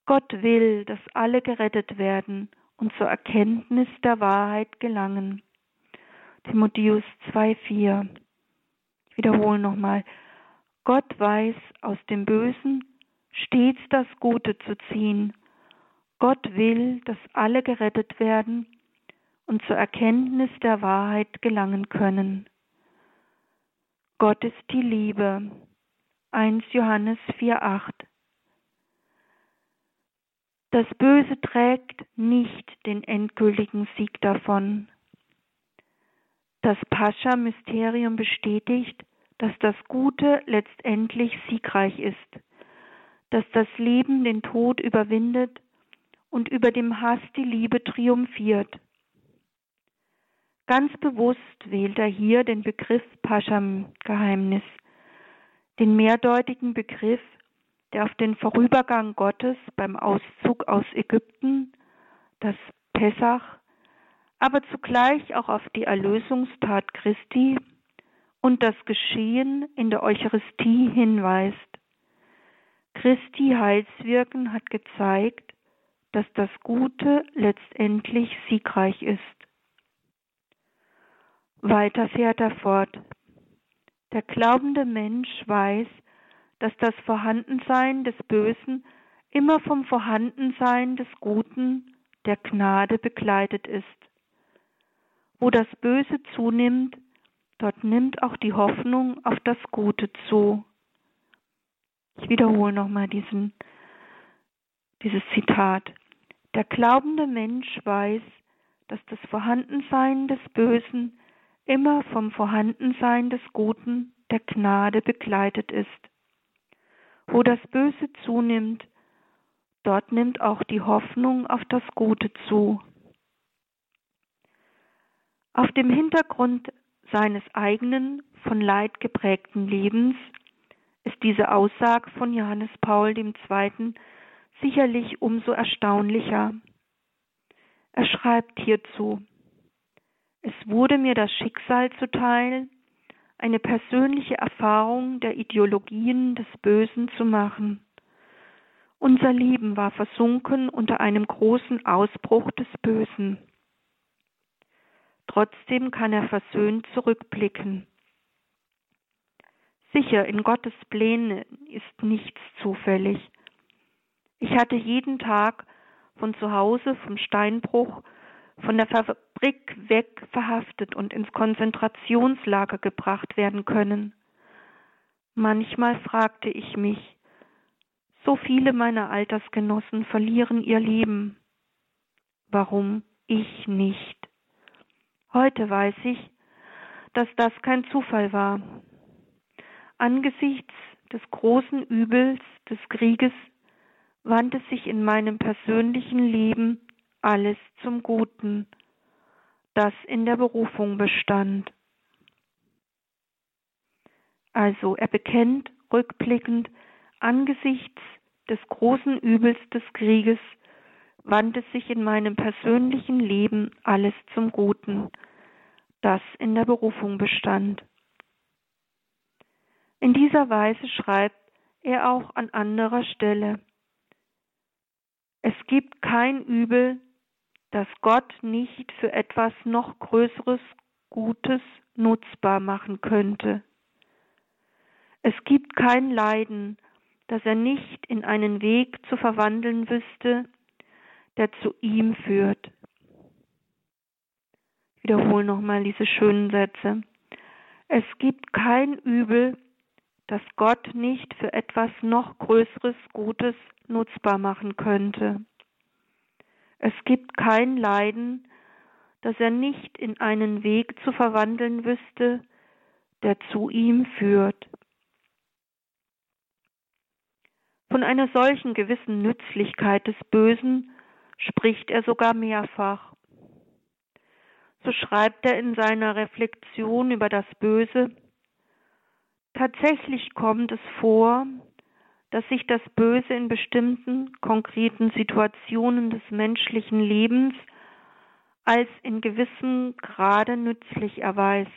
B: Gott will, dass alle gerettet werden und zur Erkenntnis der Wahrheit gelangen. Timotheus 2,4. Ich wiederhole nochmal. Gott weiß, aus dem Bösen stets das Gute zu ziehen. Gott will, dass alle gerettet werden und zur Erkenntnis der Wahrheit gelangen können. Gott ist die Liebe. 1 Johannes 4,8 Das Böse trägt nicht den endgültigen Sieg davon. Das Pascha-Mysterium bestätigt, dass das Gute letztendlich siegreich ist, dass das Leben den Tod überwindet und über dem Hass die Liebe triumphiert. Ganz bewusst wählt er hier den Begriff Pascham-Geheimnis, den mehrdeutigen Begriff, der auf den Vorübergang Gottes beim Auszug aus Ägypten, das Pessach, aber zugleich auch auf die Erlösungstat Christi und das Geschehen in der Eucharistie hinweist. Christi Heilswirken hat gezeigt, dass das Gute letztendlich siegreich ist. Weiter fährt er fort. Der glaubende Mensch weiß, dass das Vorhandensein des Bösen immer vom Vorhandensein des Guten, der Gnade begleitet ist. Wo das Böse zunimmt, dort nimmt auch die Hoffnung auf das Gute zu. Ich wiederhole nochmal diesen, dieses Zitat. Der glaubende Mensch weiß, dass das Vorhandensein des Bösen immer vom Vorhandensein des Guten, der Gnade begleitet ist. Wo das Böse zunimmt, dort nimmt auch die Hoffnung auf das Gute zu. Auf dem Hintergrund seines eigenen, von Leid geprägten Lebens ist diese Aussage von Johannes Paul II. sicherlich umso erstaunlicher. Er schreibt hierzu, es wurde mir das Schicksal zuteil, eine persönliche Erfahrung der Ideologien des Bösen zu machen. Unser Leben war versunken unter einem großen Ausbruch des Bösen. Trotzdem kann er versöhnt zurückblicken. Sicher, in Gottes Plänen ist nichts zufällig. Ich hatte jeden Tag von zu Hause, vom Steinbruch, von der Fabrik weg verhaftet und ins Konzentrationslager gebracht werden können. Manchmal fragte ich mich, so viele meiner Altersgenossen verlieren ihr Leben. Warum ich nicht? Heute weiß ich, dass das kein Zufall war. Angesichts des großen Übels des Krieges wandte sich in meinem persönlichen Leben alles zum Guten, das in der Berufung bestand. Also er bekennt rückblickend angesichts des großen Übels des Krieges wandte sich in meinem persönlichen Leben alles zum Guten, das in der Berufung bestand. In dieser Weise schreibt er auch an anderer Stelle. Es gibt kein Übel, das Gott nicht für etwas noch Größeres Gutes nutzbar machen könnte. Es gibt kein Leiden, das er nicht in einen Weg zu verwandeln wüsste, der zu ihm führt. Wiederhole nochmal diese schönen Sätze. Es gibt kein Übel, das Gott nicht für etwas noch Größeres Gutes nutzbar machen könnte. Es gibt kein Leiden, das er nicht in einen Weg zu verwandeln wüsste, der zu ihm führt. Von einer solchen gewissen Nützlichkeit des Bösen spricht er sogar mehrfach. So schreibt er in seiner Reflexion über das Böse, Tatsächlich kommt es vor, dass sich das Böse in bestimmten konkreten Situationen des menschlichen Lebens als in gewissem Grade nützlich erweist.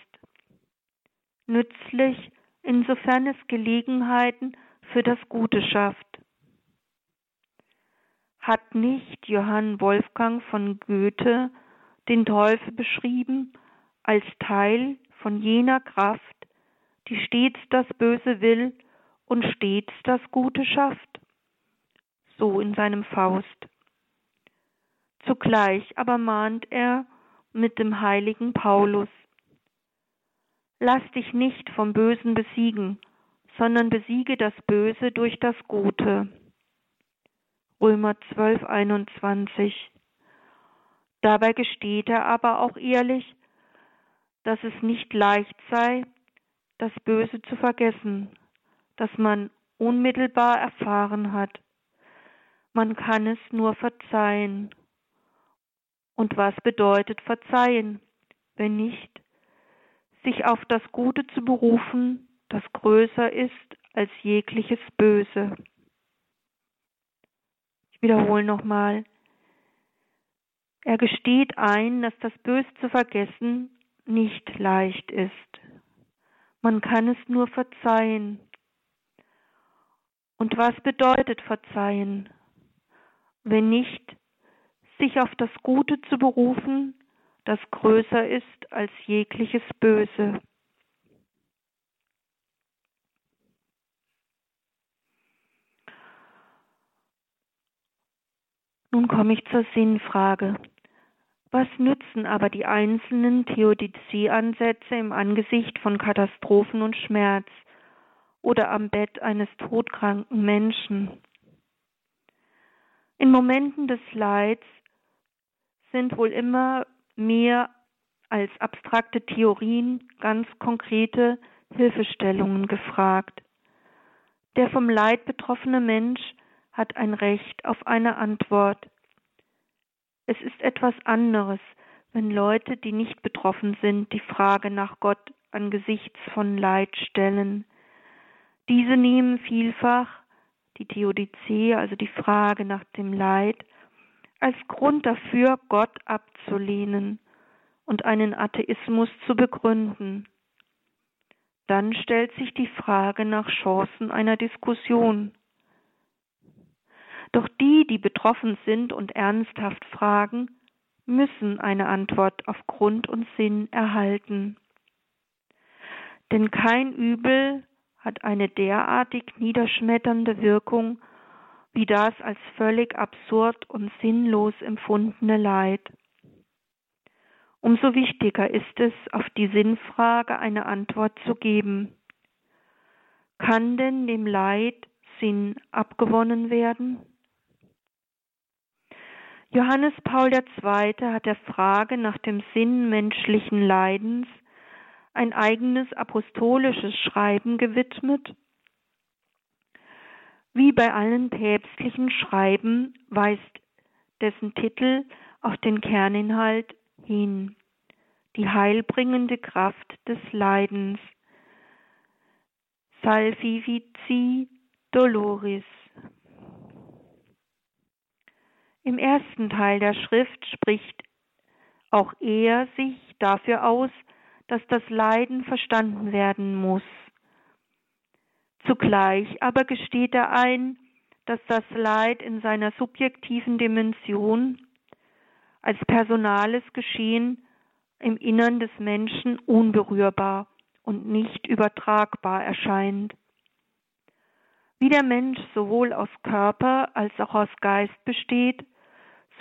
B: Nützlich, insofern es Gelegenheiten für das Gute schafft. Hat nicht Johann Wolfgang von Goethe den Teufel beschrieben als Teil von jener Kraft, die stets das Böse will und stets das Gute schafft? So in seinem Faust. Zugleich aber mahnt er mit dem heiligen Paulus, Lass dich nicht vom Bösen besiegen, sondern besiege das Böse durch das Gute. Römer 12, 21. Dabei gesteht er aber auch ehrlich, dass es nicht leicht sei, das Böse zu vergessen, das man unmittelbar erfahren hat. Man kann es nur verzeihen. Und was bedeutet verzeihen, wenn nicht sich auf das Gute zu berufen, das größer ist als jegliches Böse? Ich wiederhole nochmal. Er gesteht ein, dass das Böse zu vergessen nicht leicht ist. Man kann es nur verzeihen. Und was bedeutet verzeihen? Wenn nicht sich auf das Gute zu berufen, das größer ist als jegliches Böse. Nun komme ich zur Sinnfrage. Was nützen aber die einzelnen Theodizee-Ansätze im Angesicht von Katastrophen und Schmerz oder am Bett eines todkranken Menschen? In Momenten des Leids sind wohl immer mehr als abstrakte Theorien ganz konkrete Hilfestellungen gefragt. Der vom Leid betroffene Mensch hat ein Recht auf eine Antwort. Es ist etwas anderes, wenn Leute, die nicht betroffen sind, die Frage nach Gott angesichts von Leid stellen. Diese nehmen vielfach die Theodizee, also die Frage nach dem Leid, als Grund dafür, Gott abzulehnen und einen Atheismus zu begründen. Dann stellt sich die Frage nach Chancen einer Diskussion. Doch die, die betroffen sind und ernsthaft fragen, müssen eine Antwort auf Grund und Sinn erhalten. Denn kein Übel hat eine derartig niederschmetternde Wirkung wie das als völlig absurd und sinnlos empfundene Leid. Umso wichtiger ist es, auf die Sinnfrage eine Antwort zu geben. Kann denn dem Leid Sinn abgewonnen werden? Johannes Paul II. hat der Frage nach dem Sinn menschlichen Leidens ein eigenes apostolisches Schreiben gewidmet wie bei allen päpstlichen Schreiben weist dessen Titel auf den Kerninhalt hin, die heilbringende Kraft des Leidens. Salvifici Doloris. Im ersten Teil der Schrift spricht auch er sich dafür aus, dass das Leiden verstanden werden muss. Zugleich aber gesteht er ein, dass das Leid in seiner subjektiven Dimension als personales Geschehen im Innern des Menschen unberührbar und nicht übertragbar erscheint. Wie der Mensch sowohl aus Körper als auch aus Geist besteht,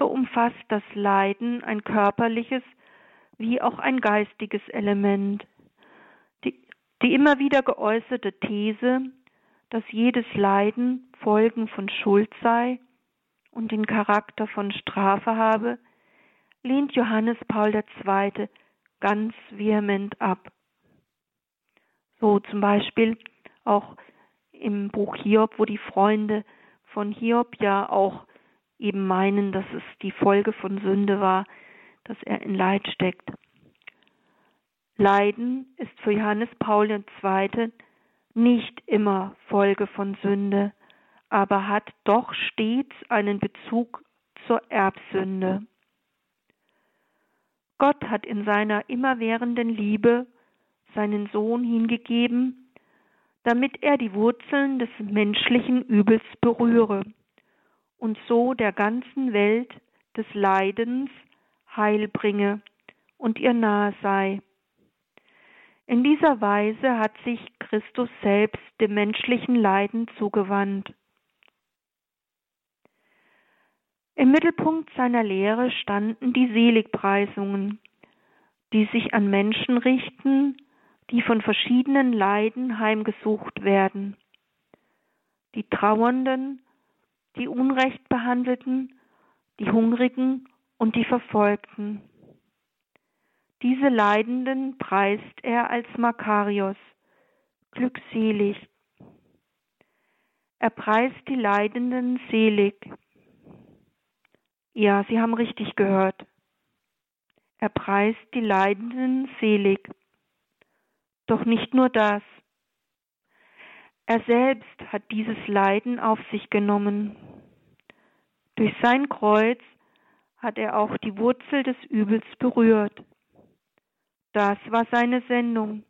B: so umfasst das Leiden ein körperliches wie auch ein geistiges Element. Die immer wieder geäußerte These, dass jedes Leiden Folgen von Schuld sei und den Charakter von Strafe habe, lehnt Johannes Paul II. ganz vehement ab. So zum Beispiel auch im Buch Hiob, wo die Freunde von Hiob ja auch eben meinen, dass es die Folge von Sünde war, dass er in Leid steckt. Leiden ist für Johannes Paul II. nicht immer Folge von Sünde, aber hat doch stets einen Bezug zur Erbsünde. Gott hat in seiner immerwährenden Liebe seinen Sohn hingegeben, damit er die Wurzeln des menschlichen Übels berühre und so der ganzen Welt des Leidens Heil bringe und ihr nahe sei. In dieser Weise hat sich Christus selbst dem menschlichen Leiden zugewandt. Im Mittelpunkt seiner Lehre standen die Seligpreisungen, die sich an Menschen richten, die von verschiedenen Leiden heimgesucht werden. Die Trauernden, die Unrecht behandelten, die Hungrigen und die Verfolgten. Diese Leidenden preist er als Makarios, glückselig. Er preist die Leidenden selig. Ja, Sie haben richtig gehört. Er preist die Leidenden selig. Doch nicht nur das. Er selbst hat dieses Leiden auf sich genommen. Durch sein Kreuz hat er auch die Wurzel des Übels berührt. Das war seine Sendung.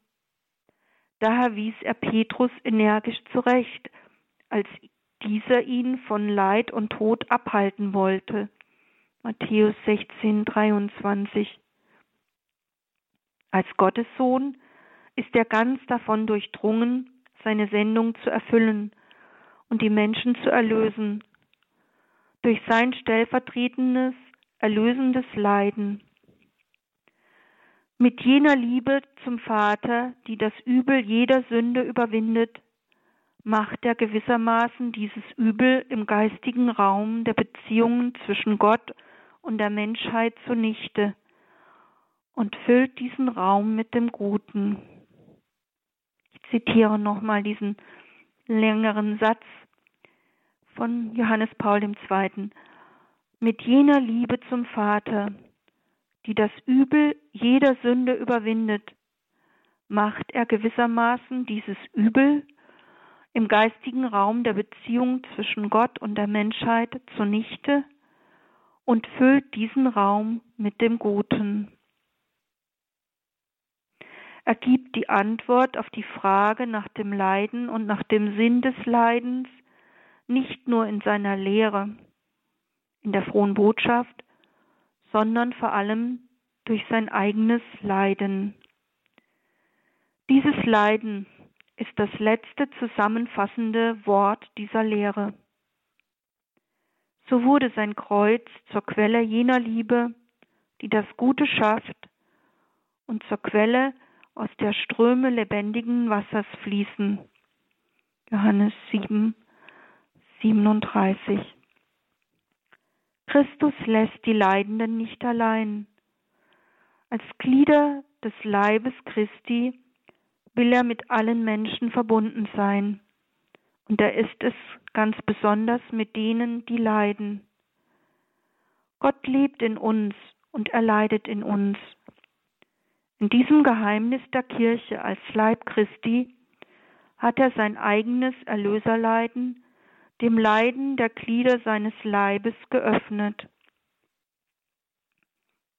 B: Daher wies er Petrus energisch zurecht, als dieser ihn von Leid und Tod abhalten wollte. Matthäus 16, 23. Als Gottes Sohn ist er ganz davon durchdrungen, seine Sendung zu erfüllen und die Menschen zu erlösen, durch sein stellvertretendes, erlösendes Leiden. Mit jener Liebe zum Vater, die das Übel jeder Sünde überwindet, macht er gewissermaßen dieses Übel im geistigen Raum der Beziehungen zwischen Gott und der Menschheit zunichte und füllt diesen Raum mit dem Guten zitiere nochmal diesen längeren Satz von Johannes Paul II. Mit jener Liebe zum Vater, die das Übel jeder Sünde überwindet, macht er gewissermaßen dieses Übel im geistigen Raum der Beziehung zwischen Gott und der Menschheit zunichte und füllt diesen Raum mit dem Guten. Er gibt die Antwort auf die Frage nach dem Leiden und nach dem Sinn des Leidens nicht nur in seiner Lehre, in der frohen Botschaft, sondern vor allem durch sein eigenes Leiden. Dieses Leiden ist das letzte zusammenfassende Wort dieser Lehre. So wurde sein Kreuz zur Quelle jener Liebe, die das Gute schafft, und zur Quelle aus der Ströme lebendigen Wassers fließen. Johannes 7, 37. Christus lässt die Leidenden nicht allein. Als Glieder des Leibes Christi will er mit allen Menschen verbunden sein. Und er ist es ganz besonders mit denen, die leiden. Gott lebt in uns und er leidet in uns. In diesem Geheimnis der Kirche als Leib Christi hat er sein eigenes Erlöserleiden dem Leiden der Glieder seines Leibes geöffnet.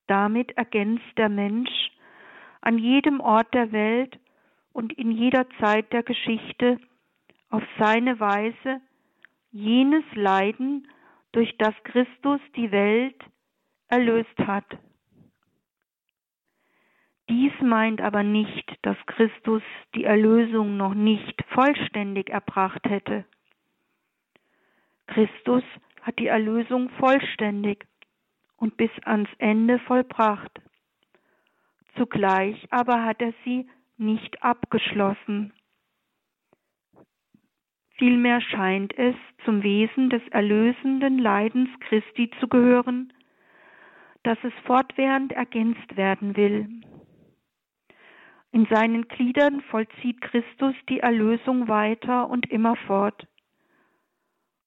B: Damit ergänzt der Mensch an jedem Ort der Welt und in jeder Zeit der Geschichte auf seine Weise jenes Leiden, durch das Christus die Welt erlöst hat. Dies meint aber nicht, dass Christus die Erlösung noch nicht vollständig erbracht hätte. Christus hat die Erlösung vollständig und bis ans Ende vollbracht. Zugleich aber hat er sie nicht abgeschlossen. Vielmehr scheint es zum Wesen des erlösenden Leidens Christi zu gehören, dass es fortwährend ergänzt werden will. In seinen Gliedern vollzieht Christus die Erlösung weiter und immerfort.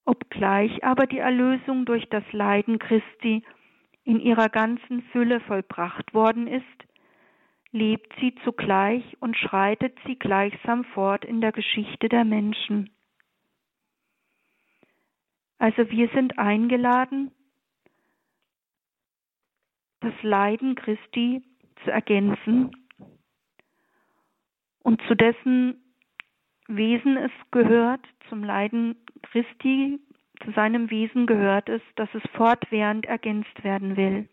B: Obgleich aber die Erlösung durch das Leiden Christi in ihrer ganzen Fülle vollbracht worden ist, lebt sie zugleich und schreitet sie gleichsam fort in der Geschichte der Menschen. Also wir sind eingeladen, das Leiden Christi zu ergänzen und zu dessen Wesen es gehört, zum Leiden Christi, zu seinem Wesen gehört es, dass es fortwährend ergänzt werden will.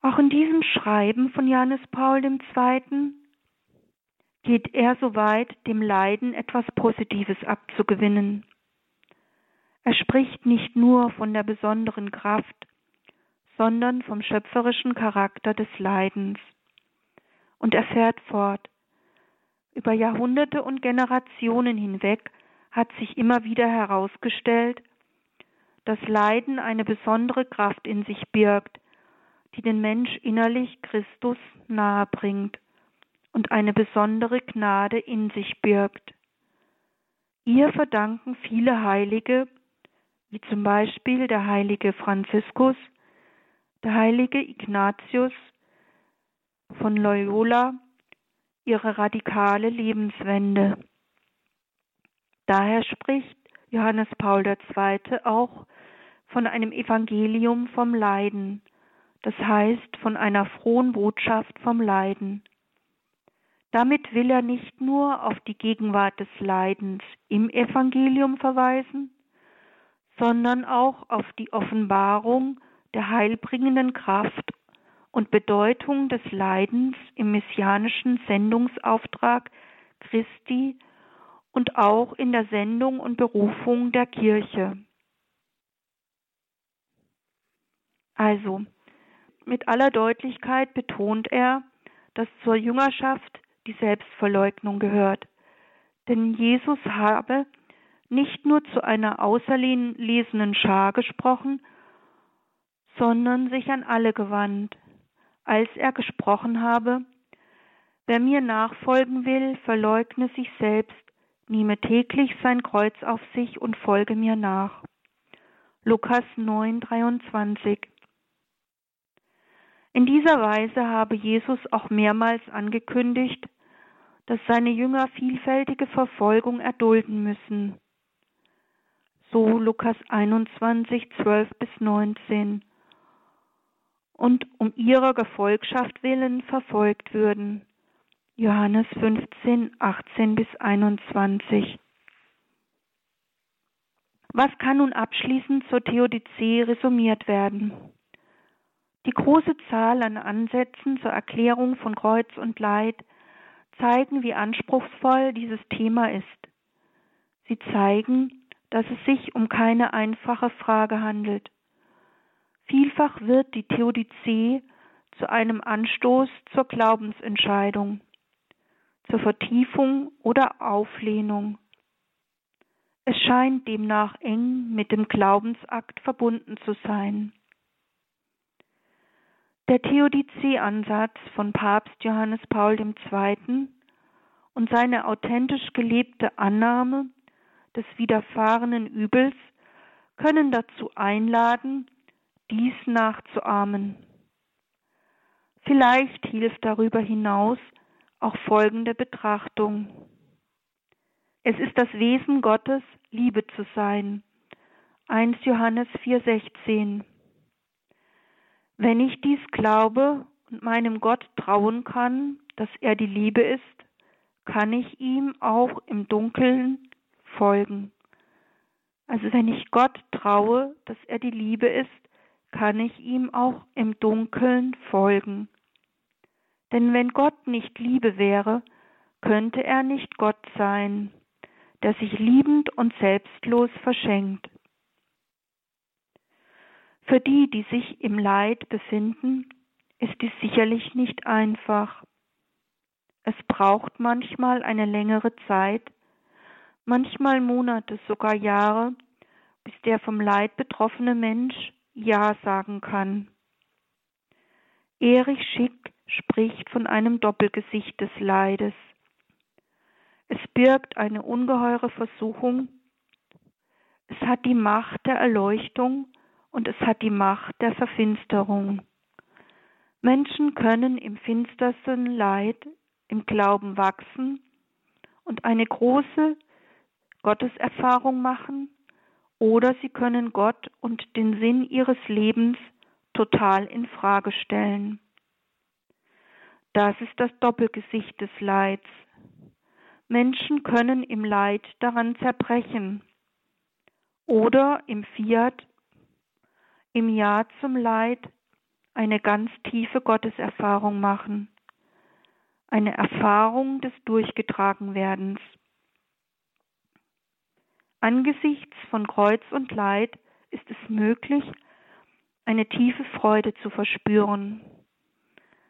B: Auch in diesem Schreiben von Johannes Paul II. geht er so weit, dem Leiden etwas Positives abzugewinnen. Er spricht nicht nur von der besonderen Kraft, sondern vom schöpferischen Charakter des Leidens. Und er fährt fort. Über Jahrhunderte und Generationen hinweg hat sich immer wieder herausgestellt, dass Leiden eine besondere Kraft in sich birgt, die den Mensch innerlich Christus nahe bringt und eine besondere Gnade in sich birgt. Ihr verdanken viele Heilige, wie zum Beispiel der heilige Franziskus, der heilige Ignatius von Loyola, ihre radikale Lebenswende. Daher spricht Johannes Paul II. auch von einem Evangelium vom Leiden, das heißt von einer frohen Botschaft vom Leiden. Damit will er nicht nur auf die Gegenwart des Leidens im Evangelium verweisen, sondern auch auf die Offenbarung der heilbringenden Kraft und Bedeutung des Leidens im messianischen Sendungsauftrag Christi und auch in der Sendung und Berufung der Kirche. Also, mit aller Deutlichkeit betont er, dass zur Jüngerschaft die Selbstverleugnung gehört. Denn Jesus habe nicht nur zu einer auserlesenen Schar gesprochen, sondern sich an alle gewandt, als er gesprochen habe, Wer mir nachfolgen will, verleugne sich selbst, nehme täglich sein Kreuz auf sich und folge mir nach. Lukas 9, 23 in dieser Weise habe Jesus auch mehrmals angekündigt, dass seine Jünger vielfältige Verfolgung erdulden müssen. So Lukas 21, 12 bis 19. Und um ihrer Gefolgschaft willen verfolgt würden. Johannes 15, 18 bis 21. Was kann nun abschließend zur Theodizee resumiert werden? Die große Zahl an Ansätzen zur Erklärung von Kreuz und Leid zeigen, wie anspruchsvoll dieses Thema ist. Sie zeigen, dass es sich um keine einfache Frage handelt. Vielfach wird die Theodizee zu einem Anstoß zur Glaubensentscheidung, zur Vertiefung oder Auflehnung. Es scheint demnach eng mit dem Glaubensakt verbunden zu sein. Der Theodizee-Ansatz von Papst Johannes Paul II. und seine authentisch gelebte Annahme des widerfahrenen Übels können dazu einladen, dies nachzuahmen. Vielleicht hilft darüber hinaus auch folgende Betrachtung. Es ist das Wesen Gottes, Liebe zu sein. 1 Johannes 4,16 wenn ich dies glaube und meinem Gott trauen kann, dass er die Liebe ist, kann ich ihm auch im Dunkeln folgen. Also wenn ich Gott traue, dass er die Liebe ist, kann ich ihm auch im Dunkeln folgen. Denn wenn Gott nicht Liebe wäre, könnte er nicht Gott sein, der sich liebend und selbstlos verschenkt. Für die, die sich im Leid befinden, ist dies sicherlich nicht einfach. Es braucht manchmal eine längere Zeit, manchmal Monate, sogar Jahre, bis der vom Leid betroffene Mensch Ja sagen kann. Erich Schick spricht von einem Doppelgesicht des Leides. Es birgt eine ungeheure Versuchung. Es hat die Macht der Erleuchtung und es hat die Macht der Verfinsterung. Menschen können im finstersten Leid im Glauben wachsen und eine große Gotteserfahrung machen, oder sie können Gott und den Sinn ihres Lebens total in Frage stellen. Das ist das Doppelgesicht des Leids. Menschen können im Leid daran zerbrechen oder im Fiat, im Ja zum Leid, eine ganz tiefe Gotteserfahrung machen, eine Erfahrung des Durchgetragenwerdens. Angesichts von Kreuz und Leid ist es möglich, eine tiefe Freude zu verspüren.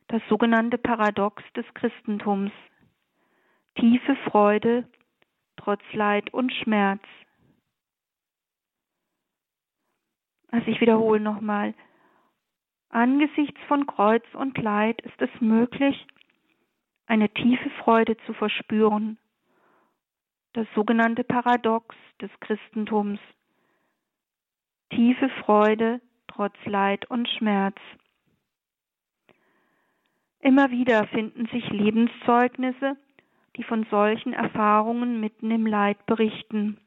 B: Das sogenannte Paradox des Christentums. Tiefe Freude trotz Leid und Schmerz. Also ich wiederhole nochmal. Angesichts von Kreuz und Leid ist es möglich, eine tiefe Freude zu verspüren. Das sogenannte Paradox des Christentums. Tiefe Freude trotz Leid und Schmerz. Immer wieder finden sich Lebenszeugnisse, die von solchen Erfahrungen mitten im Leid berichten.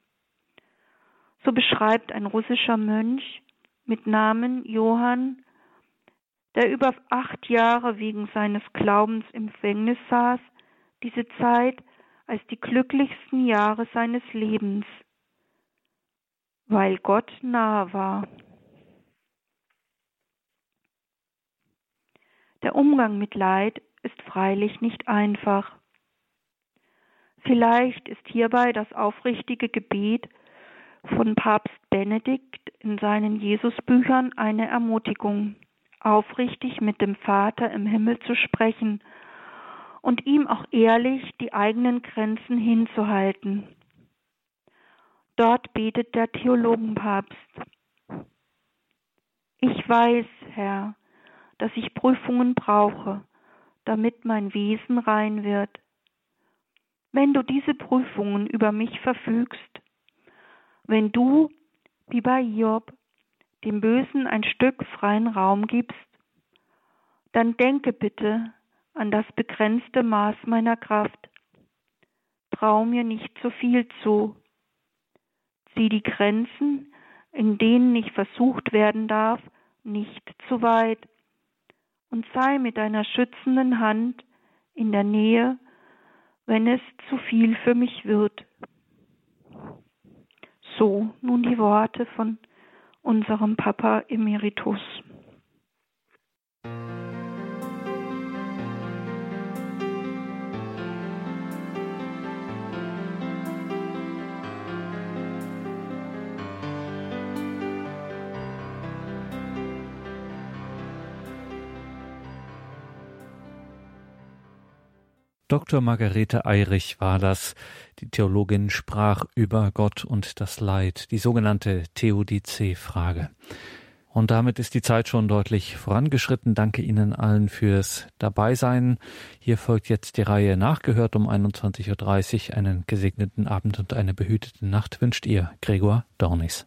B: So beschreibt ein russischer Mönch mit Namen Johann, der über acht Jahre wegen seines Glaubens im Gefängnis saß, diese Zeit als die glücklichsten Jahre seines Lebens, weil Gott nahe war. Der Umgang mit Leid ist freilich nicht einfach. Vielleicht ist hierbei das aufrichtige Gebet von Papst Benedikt in seinen Jesusbüchern eine Ermutigung, aufrichtig mit dem Vater im Himmel zu sprechen und ihm auch ehrlich die eigenen Grenzen hinzuhalten. Dort betet der Theologenpapst. Ich weiß, Herr, dass ich Prüfungen brauche, damit mein Wesen rein wird. Wenn du diese Prüfungen über mich verfügst, wenn du, wie bei Job, dem Bösen ein Stück freien Raum gibst, dann denke bitte an das begrenzte Maß meiner Kraft. Trau mir nicht zu viel zu. Zieh die Grenzen, in denen ich versucht werden darf, nicht zu weit und sei mit deiner schützenden Hand in der Nähe, wenn es zu viel für mich wird. So nun die Worte von unserem Papa Emeritus.
A: Dr. Margarete Eirich war das. Die Theologin sprach über Gott und das Leid, die sogenannte Theodizee-Frage. Und damit ist die Zeit schon deutlich vorangeschritten. Danke Ihnen allen fürs Dabeisein. Hier folgt jetzt die Reihe Nachgehört um 21.30 Uhr. Einen gesegneten Abend und eine behütete Nacht wünscht ihr Gregor Dornis.